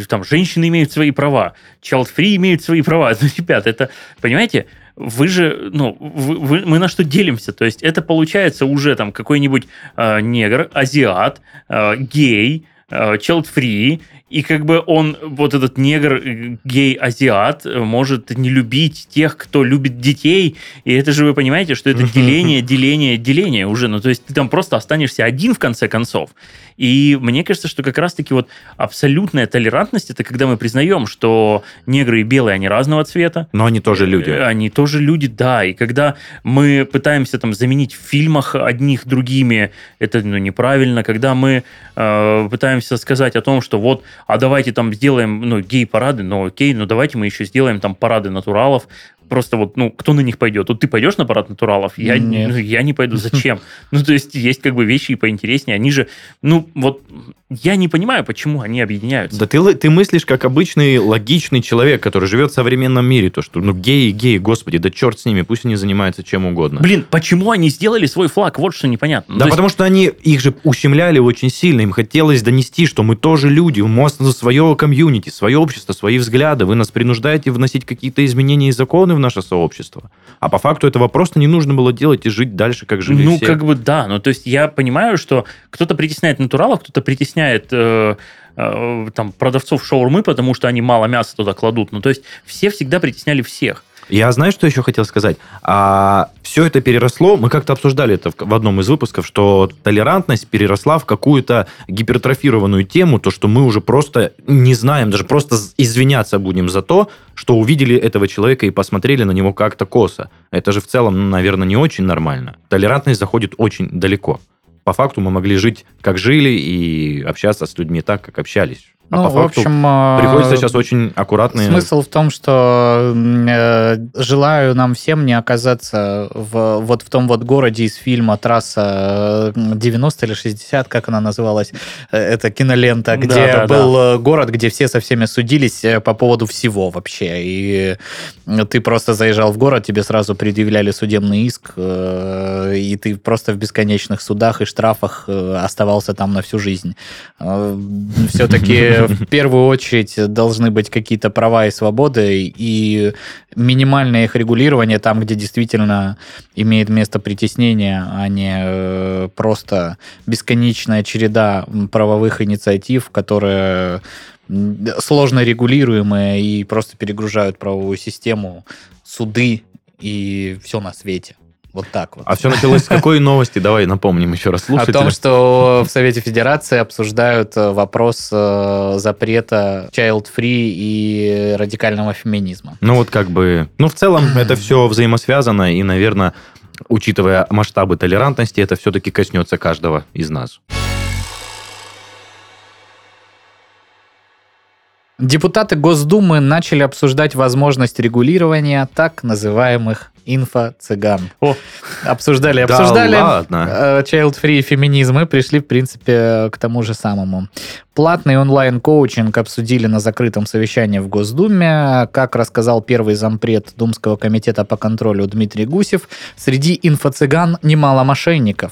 там, женщины имеют свои права. Child-free имеют свои права. Ну, ребят, это, понимаете, вы же, ну, вы- вы- мы на что делимся? То есть это получается уже там какой-нибудь э, негр, азиат, э, гей, э, child-free, и как бы он, вот этот негр, э, гей-азиат, э, может не любить тех, кто любит детей, и это же вы понимаете, что это деление, деление, деление уже, ну то есть ты там просто останешься один в конце концов. И мне кажется, что как раз-таки вот абсолютная толерантность, это когда мы признаем, что негры и белые, они разного цвета, Но они тоже люди. Э, Они тоже люди, да. И когда мы пытаемся там заменить в фильмах одних другими, это ну, неправильно. Когда мы э, пытаемся сказать о том, что вот, а давайте там сделаем ну, гей-парады, ну окей, ну давайте мы еще сделаем там парады натуралов. Просто вот, ну, кто на них пойдет? Вот ты пойдешь на парад натуралов? Я, Нет. ну, я не пойду. Зачем? Ну, то есть, есть как бы вещи и поинтереснее. Они же, ну, вот, я не понимаю, почему они объединяются. Да ты, ты мыслишь как обычный логичный человек, который живет в современном мире. То, что, ну, геи, геи, господи, да черт с ними, пусть они занимаются чем угодно. Блин, почему они сделали свой флаг? Вот что непонятно. Ну, Да есть- потому что они их же ущемляли очень сильно. Им хотелось донести, что мы тоже люди, у нас свое комьюнити, свое общество, свои взгляды. Вы нас принуждаете вносить какие-то изменения и законы в наше сообщество. А по факту этого просто не нужно было делать и жить дальше, как жили Ну, все. как бы да. Ну, то есть я понимаю, что кто-то притесняет натуралов, кто-то притесняет э, э, там, продавцов шаурмы, потому что они мало мяса туда кладут. Ну, то есть все всегда притесняли всех. Я знаю, что еще хотел сказать. А, все это переросло, мы как-то обсуждали это в, одном из выпусков, что толерантность переросла в какую-то гипертрофированную тему, то, что мы уже просто не знаем, даже просто извиняться будем за то, что увидели этого человека и посмотрели на него как-то косо. Это же в целом, ну, наверное, не очень нормально. Толерантность заходит очень далеко. По факту мы могли жить, как жили, и общаться с людьми так, как общались. А Ну, по в факту общем, э, приходится сейчас очень аккуратные... Смысл в том, что э, желаю нам всем не оказаться в, вот в том вот городе из фильма «Трасса э, 90 или 60», как она называлась, э, это кинолента, Да, где да, был э, город, где все со всеми судились по поводу всего вообще. И ты просто заезжал в город, тебе сразу предъявляли судебный иск, и ты просто в бесконечных судах и штрафах оставался там на всю жизнь. Все-таки в первую очередь должны быть какие-то права и свободы, и минимальное их регулирование там, где действительно имеет место притеснение, а не э, просто бесконечная череда правовых инициатив, которые сложно регулируемые и просто перегружают правовую систему, суды и все на свете. Вот так вот. А все началось с какой новости? Давай напомним еще раз О слушателям. том, что в Совете Федерации обсуждают э, вопрос э, запрета child-free и радикального феминизма. Ну вот как бы... Ну в целом это все взаимосвязано, и, наверное, учитывая масштабы толерантности, это все-таки коснется каждого из нас. Депутаты Госдумы начали обсуждать возможность регулирования так называемых инфо-цыган. О. Обсуждали, Да обсуждали. ладно. Э, Child-free феминизм и пришли, в принципе, к тому же самому. Платный онлайн-коучинг обсудили на закрытом совещании в Госдуме. Как рассказал первый зампред Думского комитета по контролю Дмитрий Гусев, среди инфо-цыган немало мошенников.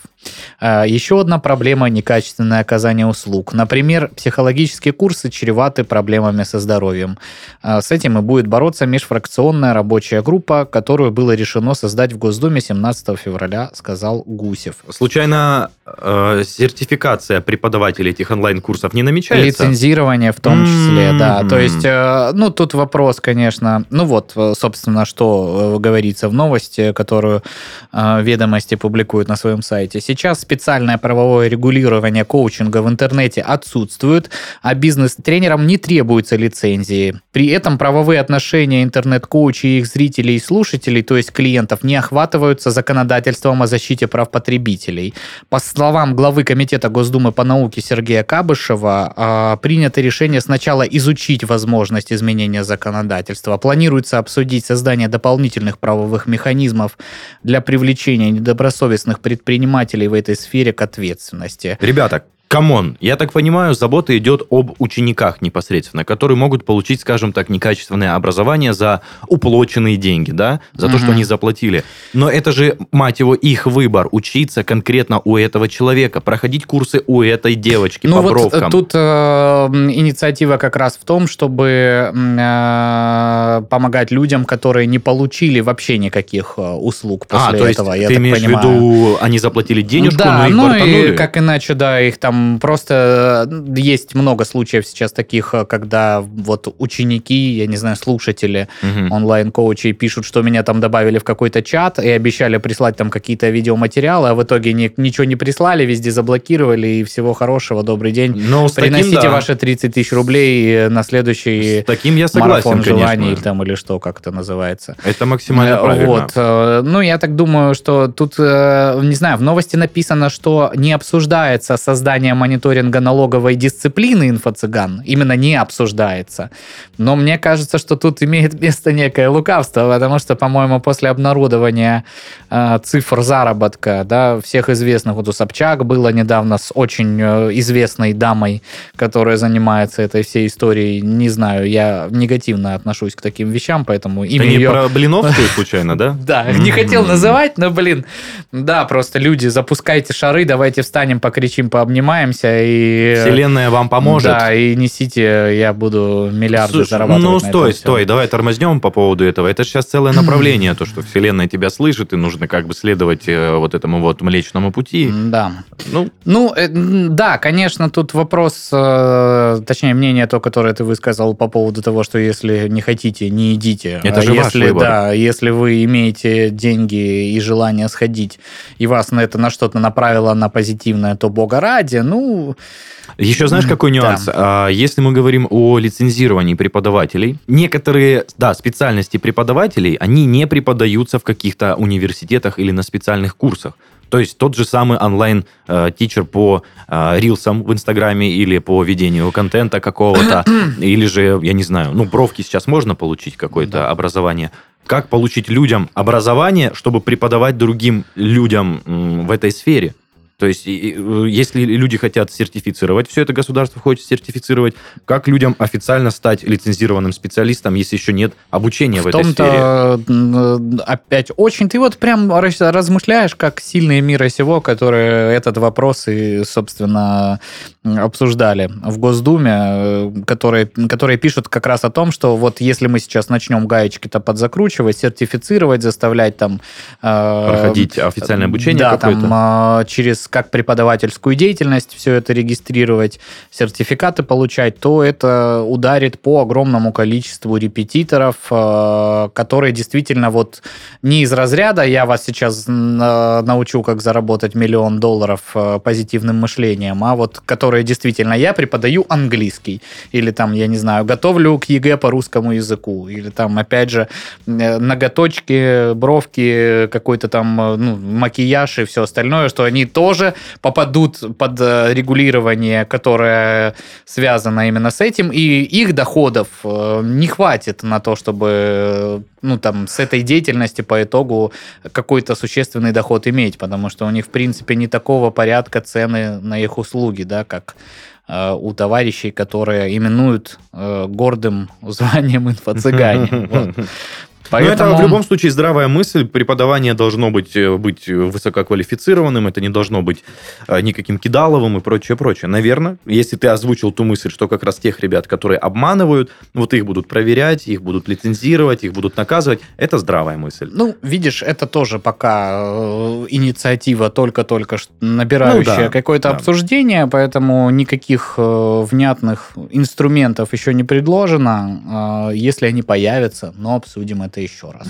А, Еще одна проблема – некачественное оказание услуг. Например, психологические курсы чреваты проблемами со здоровьем. А, С этим и будет бороться межфракционная рабочая группа, которую было решено создать в Госдуме 17 февраля, сказал Гусев. Случайно э, сертификация преподавателей этих онлайн-курсов не намечается? Лицензирование в том числе, да. М. То есть, э, ну, тут вопрос, конечно, ну вот, э, собственно, что э, говорится в новости, которую ведомости публикуют на своем сайте. Сейчас специальное правовое регулирование коучинга в интернете отсутствует, а бизнес-тренерам не требуется лицензии. При этом правовые отношения интернет-коучей и их зрителей и слушателей, то есть клиентов, не охватываются законодательством о защите прав потребителей. По словам главы Комитета Госдумы по науке Сергея Кабышева, а, принято решение сначала изучить возможность изменения законодательства. Планируется обсудить создание дополнительных правовых механизмов для привлечения недобросовестных предпринимателей в этой сфере к ответственности. Ребята, come on, я так понимаю, забота идет об учениках непосредственно, которые могут получить, скажем так, некачественное образование за уплоченные деньги, да, за то, что они заплатили. Но это же, мать его, их выбор, учиться конкретно у этого человека, проходить курсы у этой девочки по ну вот э, бровкам. тут э, инициатива как раз в том, чтобы э, помогать людям, которые не получили вообще никаких э, услуг после а, то есть этого, я ты так имеешь понимаю. в виду, они заплатили денежку, да, но их ну бортанули? и как иначе, да, их там просто э, есть много случаев сейчас таких, э, когда вот ученики, я не знаю, слушатели Мгм. онлайн-коучей пишут, что меня там добавили в какой-то чат и обещали прислать там какие-то видеоматериалы, а в итоге ни- ничего не прислали, везде заблокировали, и всего хорошего, добрый день. Ну, с таким, Приносите да. ваши 30 тысяч рублей э, на следующий С таким я согласен, марафон желаний или там или что, как это называется. Это максимально правильно. Вот. Ну, я так думаю, что тут, не знаю, в новости написано, что не обсуждается создание мониторинга налоговой дисциплины инфо-цыган. Именно не обсуждается. Но мне кажется, что тут имеет место некое лукавство, потому что, по-моему, после обнародования э, цифр заработка, да, всех известных, вот у Собчак было недавно с очень э, известной дамой, которая занимается этой всей историей. Не знаю, я негативно отношусь к таким вещам, поэтому Ты имя не ее... про Блиновскую случайно, да? Да, не хотел называть, но, блин, да, просто люди, запускайте шары, давайте встанем, покричим, пообнимаемся и... Вселенная вам поможет. Да, и несите, я буду миллиарды Слушай, зарабатывать ну стой, стой, давай тормознем по поводу этого. Это сейчас целое направление, то, что Вселенная тебя слышит, и нужно как бы следовать э, вот этому вот Млечному пути. Да. Ну, Ну, э, да, конечно, тут вопрос, э, точнее, мнение то, которое ты высказал по поводу того, что если не хотите, не идите. Это А же ваш если, выбор. Да, если вы имеете деньги и желание сходить, и вас на это на что-то направило на позитивное, то бога ради, ну, еще знаешь, какой Да. нюанс? А, Если мы говорим о лицензировании преподавателей, некоторые, да, специальности преподавателей, они не преподаются в каких-то университетах или на специальных курсах. То есть тот же самый онлайн-тичер по э, рилсам в Инстаграме или по ведению контента какого-то, или же, я не знаю, ну, бровки сейчас можно получить какое-то Да. образование. Как получить людям образование, чтобы преподавать другим людям в этой сфере? То есть, э, если люди хотят сертифицировать, все это государство хочет сертифицировать, как людям официально стать лицензированным специалистом, если еще нет обучения в, в этой сфере? опять очень ты вот прям раз- размышляешь, как сильные мира сего, которые этот вопрос и, собственно, обсуждали в Госдуме, э, которые, которые пишут как раз о том, что вот если мы сейчас начнем гаечки-то подзакручивать, сертифицировать, заставлять там... э, Проходить официальное обучение да, какое-то? там через как преподавательскую деятельность все это регистрировать, сертификаты получать, то это ударит по огромному количеству репетиторов, а, которые действительно вот не из разряда «я вас сейчас научу, как заработать миллион долларов а, позитивным мышлением», а вот которые действительно «я преподаю английский» или там, я не знаю, готовлю к ЕГЭ по русскому языку или там, опять же, э, ноготочки, бровки, какой-то там э, ну, макияж и все остальное, что они тоже попадут под э, регулирование, которое связано именно с этим, и их доходов э, не хватит на то, чтобы э, ну, там, с этой деятельности по итогу какой-то существенный доход иметь, потому что у них, в принципе, не такого порядка цены на их услуги, да, как у товарищей, которые именуют э, гордым званием инфо-цыгане. Вот. Поэтому... Но это в любом случае здравая мысль. Преподавание должно быть, э, быть высококвалифицированным, это не должно быть э, никаким кидаловым и прочее, прочее. Наверное, если ты озвучил ту мысль, что как раз тех ребят, которые обманывают, вот их будут проверять, их будут лицензировать, их будут наказывать, это здравая мысль. Ну, видишь, это тоже пока э, инициатива только-только набирающая ну, да, какое-то да. обсуждение, поэтому никаких внятных инструментов еще не предложено. Если они появятся, но обсудим это это еще раз.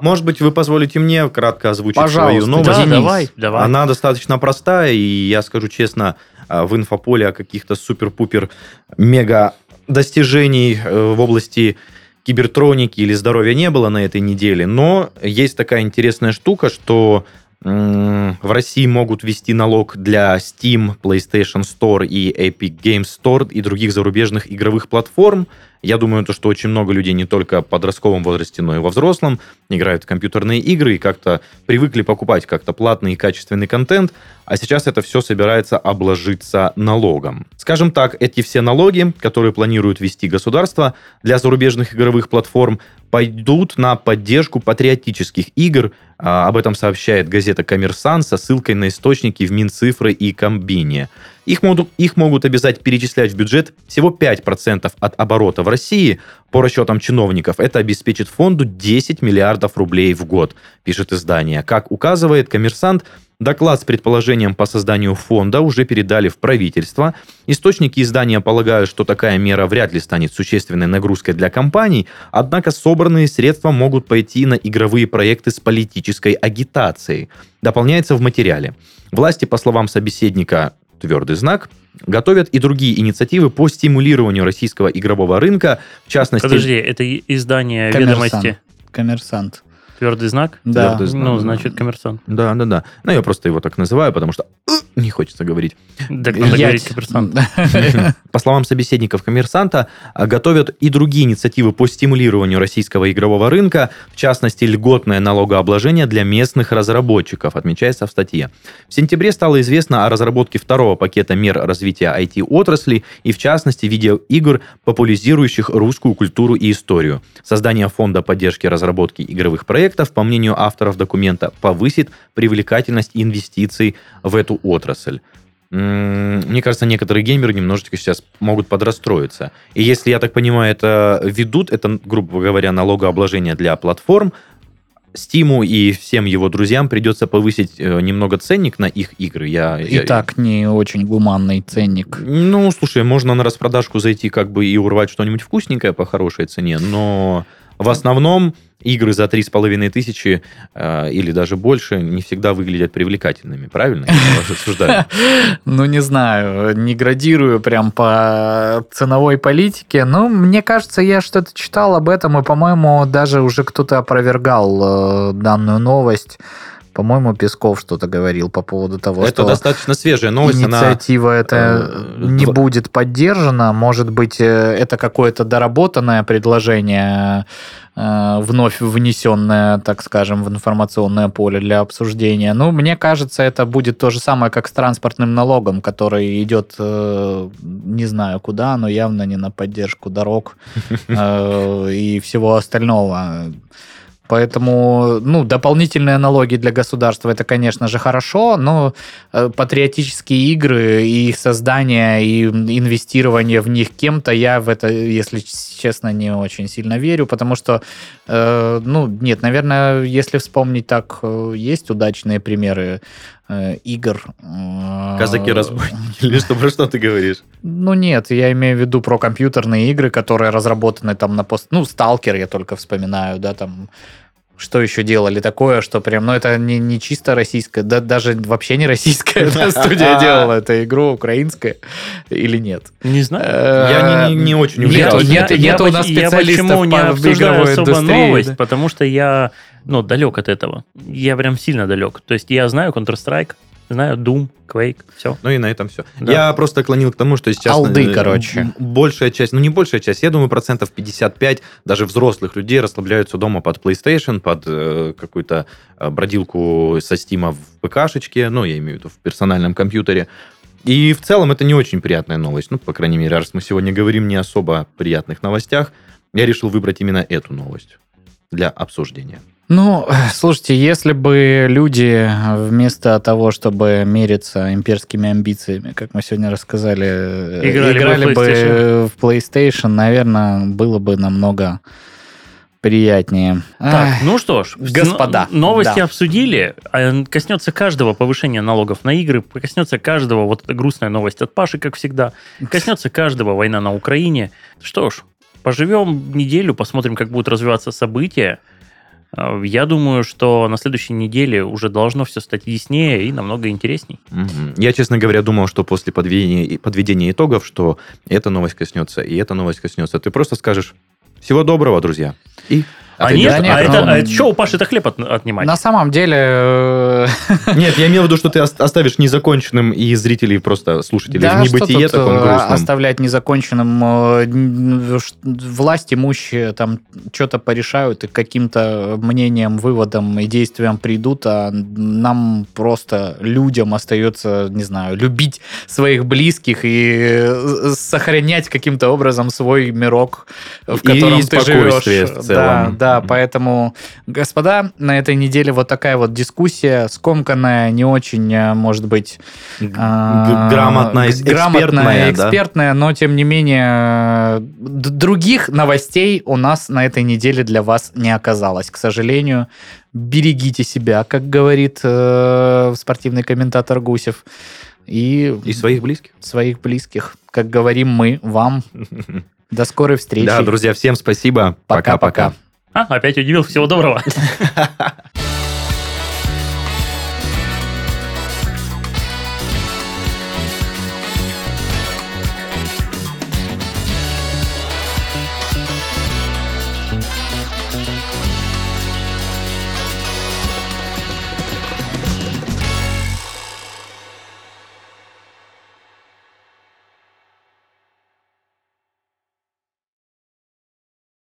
Может быть, вы позволите мне кратко озвучить Пожалуйста, свою новость? Да, давай, давай. Она достаточно простая, и я скажу честно, а, в инфополе о каких-то супер-пупер мега достижений э, в области кибертроники или здоровья не было на этой неделе, но есть такая интересная штука, что в России могут ввести налог для Steam, PlayStation Store и Epic Games Store и других зарубежных игровых платформ. Я думаю, то, что очень много людей не только в подростковом возрасте, но и во взрослом играют в компьютерные игры и как-то привыкли покупать как-то платный и качественный контент, а сейчас это все собирается обложиться налогом. Скажем так, эти все налоги, которые планируют ввести государство для зарубежных игровых платформ, пойдут на поддержку патриотических игр. А, об этом сообщает газета «Коммерсант» со ссылкой на источники в Минцифры и Комбине. Их могут, их могут обязать перечислять в бюджет всего 5% от оборота в России. По расчетам чиновников, это обеспечит фонду 10 миллиардов рублей в год, пишет издание. Как указывает коммерсант, Доклад с предположением по созданию фонда уже передали в правительство. Источники издания полагают, что такая мера вряд ли станет существенной нагрузкой для компаний, однако собранные средства могут пойти на игровые проекты с политической агитацией. Дополняется в материале. Власти, по словам собеседника, твердый знак, готовят и другие инициативы по стимулированию российского игрового рынка, в частности... Подожди, это издание Коммерсант. «Ведомости»? Коммерсант. Твердый знак? Да. Твердый знак. Ну, значит, коммерсант. Да, да, да. Ну, я просто его так называю, потому что не хочется говорить. Так надо я... говорить коммерсант. По словам собеседников коммерсанта, а, готовят и другие инициативы по стимулированию российского игрового рынка, в частности, льготное налогообложение для местных разработчиков, отмечается в статье. В сентябре стало известно о разработке второго пакета мер развития IT-отрасли и, в частности, видеоигр, популяризирующих русскую культуру и историю. Создание фонда поддержки разработки игровых проектов, по мнению авторов документа, повысит привлекательность инвестиций в эту отрасль мне кажется, некоторые геймеры немножечко сейчас могут подрастроиться. И если, я так понимаю, это ведут, это, грубо говоря, налогообложение для платформ, Стиму и всем его друзьям придется повысить э, немного ценник на их игры. Я, и я, так не очень гуманный ценник. Ну, слушай, можно на распродажку зайти как бы и урвать что-нибудь вкусненькое по хорошей цене, но в основном игры за три с половиной тысячи э, или даже больше не всегда выглядят привлекательными, правильно? Я вас обсуждаю. Ну, не знаю, не градирую прям по ценовой политике, но мне кажется, я что-то читал об этом, и, по-моему, даже уже кто-то опровергал э, данную новость. По-моему, Песков что-то говорил по поводу того, это что... Это достаточно свежая новость. Инициатива она... это э, не будет поддержана. Может быть, э, это какое-то доработанное предложение, э, вновь внесенное, так скажем, в информационное поле для обсуждения. Ну, мне кажется, это будет то же самое, как с транспортным налогом, который идет, не знаю куда, но явно не на поддержку дорог и всего остального. Поэтому, ну, дополнительные налоги для государства это, конечно же, хорошо, но э, патриотические игры и их создание и инвестирование в них кем-то я в это, если честно, не очень сильно верю, потому что, э, ну, нет, наверное, если вспомнить так, э, есть удачные примеры э, игр. Казаки-разбойники или что, про что ты говоришь? Ну нет, я имею в виду про компьютерные игры, которые разработаны там на пост... Ну, Сталкер я только вспоминаю, да, там что еще делали такое, что прям, ну это не, не чисто российская, да, даже вообще не российская да, студия делала эту игру, украинская или нет? Не знаю. Э, я не, не, не очень уверен. Нет, нет, нет у нас специалистов я почему не обсуждаю особо новость, потому что я ну, далек от этого. Я прям сильно далек. То есть я знаю Counter-Strike, знаю, Doom, Quake, все. Ну и на этом все. Да. Я просто клонил к тому, что сейчас... Алды, э, короче. Большая часть, ну не большая часть, я думаю, процентов 55 даже взрослых людей расслабляются дома под PlayStation, под э, какую-то э, бродилку со Стима в ПКшечке, ну, я имею в виду в персональном компьютере. И в целом это не очень приятная новость. Ну, по крайней мере, раз мы сегодня говорим не особо о приятных новостях, я решил выбрать именно эту новость для обсуждения. Ну, слушайте, если бы люди вместо того, чтобы мериться имперскими амбициями, как мы сегодня рассказали, э, Играли бы в бы в PlayStation, наверное, было бы намного приятнее. Так, Ах, ну что ж, господа, новости да. обсудили. А Коснется каждого повышения налогов на игры, коснется каждого, вот эта грустная новость от Паши, как всегда, коснется каждого война на Украине. Что ж, поживем неделю, посмотрим, как будут развиваться события. А, Я думаю, что на следующей неделе уже должно все стать яснее и намного интересней. Мгм. Я, честно говоря, думал, что после подведения, подведения итогов, что эта новость коснется, и эта новость коснется. Ты просто скажешь «Всего доброго, друзья». И А отойдешь нет, Да а это, микрофона. а это что у Паши-то хлеб от- отнимать? На самом деле, э, Нет, я имел в виду, что ты ос- оставишь незаконченным и зрителей, просто слушателей да, в что небытие тут, таком э, грустном. оставлять незаконченным э, власть имущие там что-то порешают и каким-то мнениям, выводам и действиям придут, а нам просто людям остается, не знаю, любить своих близких и сохранять каким-то образом свой мирок, в И котором ты спокойствие живешь. в целом. Да, да, поэтому, господа, на этой неделе вот такая вот дискуссия, скомканная, не очень, э, может быть, а, Грамотная, грамотная, экспертная, да. но тем не менее других новостей у нас на этой неделе для вас не оказалось, к сожалению. Берегите себя, как говорит э, спортивный комментатор Гусев, и, И своих близких. своих близких, как говорим мы вам. До скорой встречи. Да, друзья, всем спасибо. Пока-пока. А, опять удивил. Всего доброго.